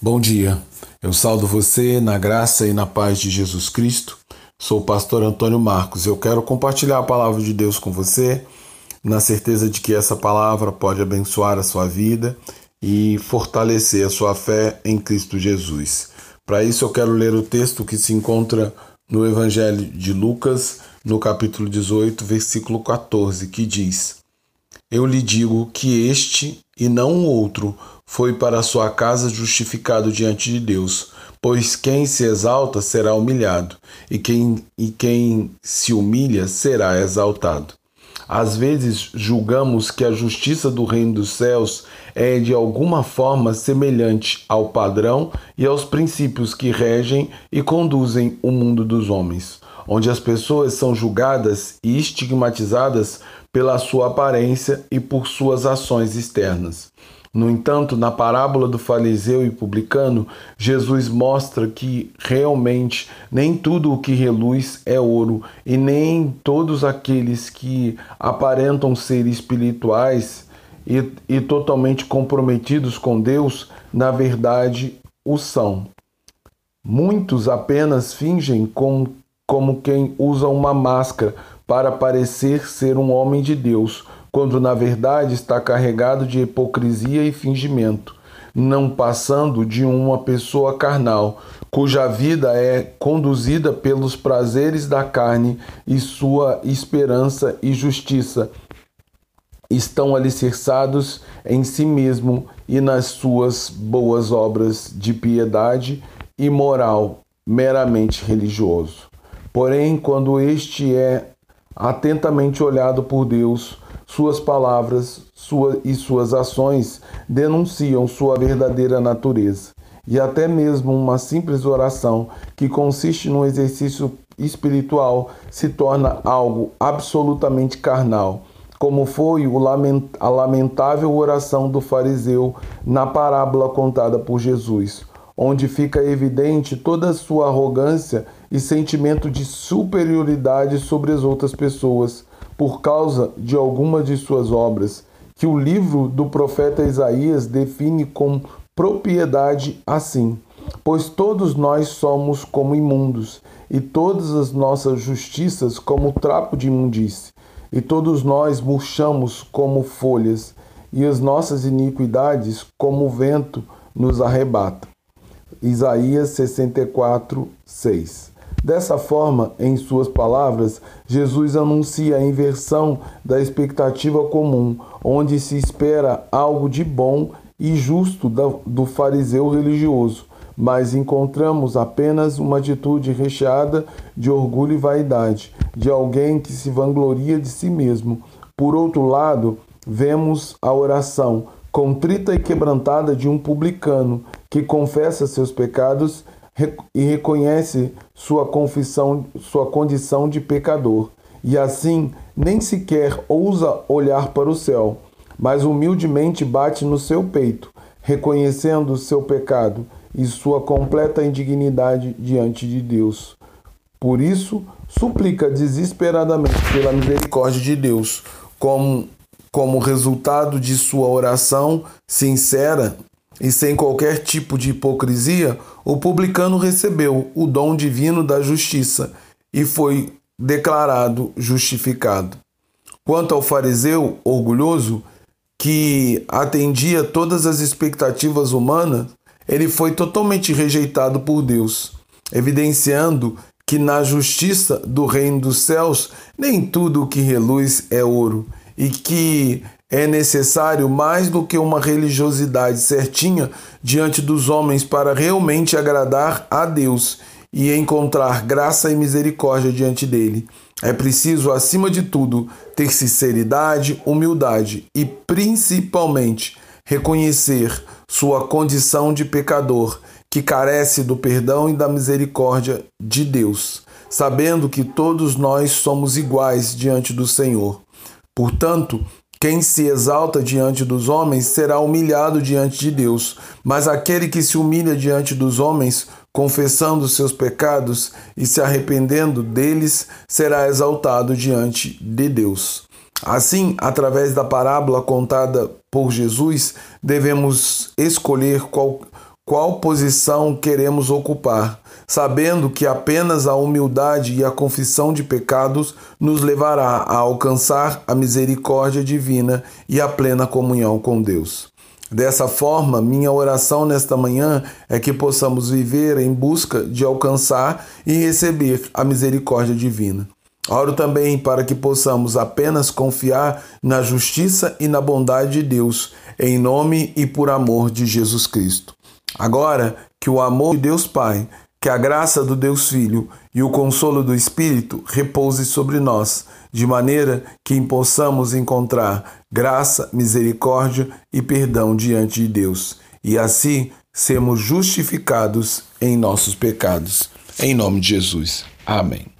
Bom dia, eu saldo você na graça e na paz de Jesus Cristo. Sou o pastor Antônio Marcos. Eu quero compartilhar a palavra de Deus com você, na certeza de que essa palavra pode abençoar a sua vida e fortalecer a sua fé em Cristo Jesus. Para isso, eu quero ler o texto que se encontra no Evangelho de Lucas, no capítulo 18, versículo 14, que diz: Eu lhe digo que este e não outro foi para sua casa justificado diante de Deus. Pois quem se exalta será humilhado, e quem, e quem se humilha será exaltado. Às vezes julgamos que a justiça do reino dos céus é de alguma forma semelhante ao padrão e aos princípios que regem e conduzem o mundo dos homens, onde as pessoas são julgadas e estigmatizadas pela sua aparência e por suas ações externas. No entanto, na parábola do fariseu e publicano, Jesus mostra que realmente nem tudo o que reluz é ouro, e nem todos aqueles que aparentam ser espirituais e, e totalmente comprometidos com Deus, na verdade o são. Muitos apenas fingem com, como quem usa uma máscara para parecer ser um homem de Deus quando na verdade está carregado de hipocrisia e fingimento, não passando de uma pessoa carnal, cuja vida é conduzida pelos prazeres da carne e sua esperança e justiça estão alicerçados em si mesmo e nas suas boas obras de piedade e moral meramente religioso. Porém, quando este é atentamente olhado por Deus, suas palavras sua, e suas ações denunciam sua verdadeira natureza. E até mesmo uma simples oração, que consiste num exercício espiritual, se torna algo absolutamente carnal, como foi a lamentável oração do fariseu na parábola contada por Jesus, onde fica evidente toda a sua arrogância e sentimento de superioridade sobre as outras pessoas por causa de alguma de suas obras, que o livro do profeta Isaías define com propriedade assim: Pois todos nós somos como imundos, e todas as nossas justiças como trapo de imundície, e todos nós murchamos como folhas, e as nossas iniquidades como o vento nos arrebata. Isaías 64, 6. Dessa forma, em suas palavras, Jesus anuncia a inversão da expectativa comum, onde se espera algo de bom e justo do fariseu religioso, mas encontramos apenas uma atitude recheada de orgulho e vaidade, de alguém que se vangloria de si mesmo. Por outro lado, vemos a oração contrita e quebrantada de um publicano que confessa seus pecados e reconhece sua confissão, sua condição de pecador, e assim nem sequer ousa olhar para o céu, mas humildemente bate no seu peito, reconhecendo seu pecado e sua completa indignidade diante de Deus. Por isso, suplica desesperadamente pela misericórdia de Deus, como, como resultado de sua oração sincera e sem qualquer tipo de hipocrisia, o publicano recebeu o dom divino da justiça e foi declarado justificado. Quanto ao fariseu orgulhoso, que atendia todas as expectativas humanas, ele foi totalmente rejeitado por Deus, evidenciando que na justiça do reino dos céus nem tudo o que reluz é ouro e que é necessário mais do que uma religiosidade certinha diante dos homens para realmente agradar a Deus e encontrar graça e misericórdia diante dele. É preciso, acima de tudo, ter sinceridade, humildade e, principalmente, reconhecer sua condição de pecador, que carece do perdão e da misericórdia de Deus, sabendo que todos nós somos iguais diante do Senhor. Portanto, quem se exalta diante dos homens será humilhado diante de Deus, mas aquele que se humilha diante dos homens, confessando seus pecados e se arrependendo deles, será exaltado diante de Deus. Assim, através da parábola contada por Jesus, devemos escolher qual, qual posição queremos ocupar, sabendo que apenas a humildade e a confissão de pecados nos levará a alcançar a misericórdia divina e a plena comunhão com Deus. Dessa forma, minha oração nesta manhã é que possamos viver em busca de alcançar e receber a misericórdia divina. Oro também para que possamos apenas confiar na justiça e na bondade de Deus, em nome e por amor de Jesus Cristo. Agora, que o amor de Deus Pai, que a graça do Deus Filho e o consolo do Espírito repouse sobre nós, de maneira que possamos encontrar graça, misericórdia e perdão diante de Deus, e assim sermos justificados em nossos pecados. Em nome de Jesus. Amém.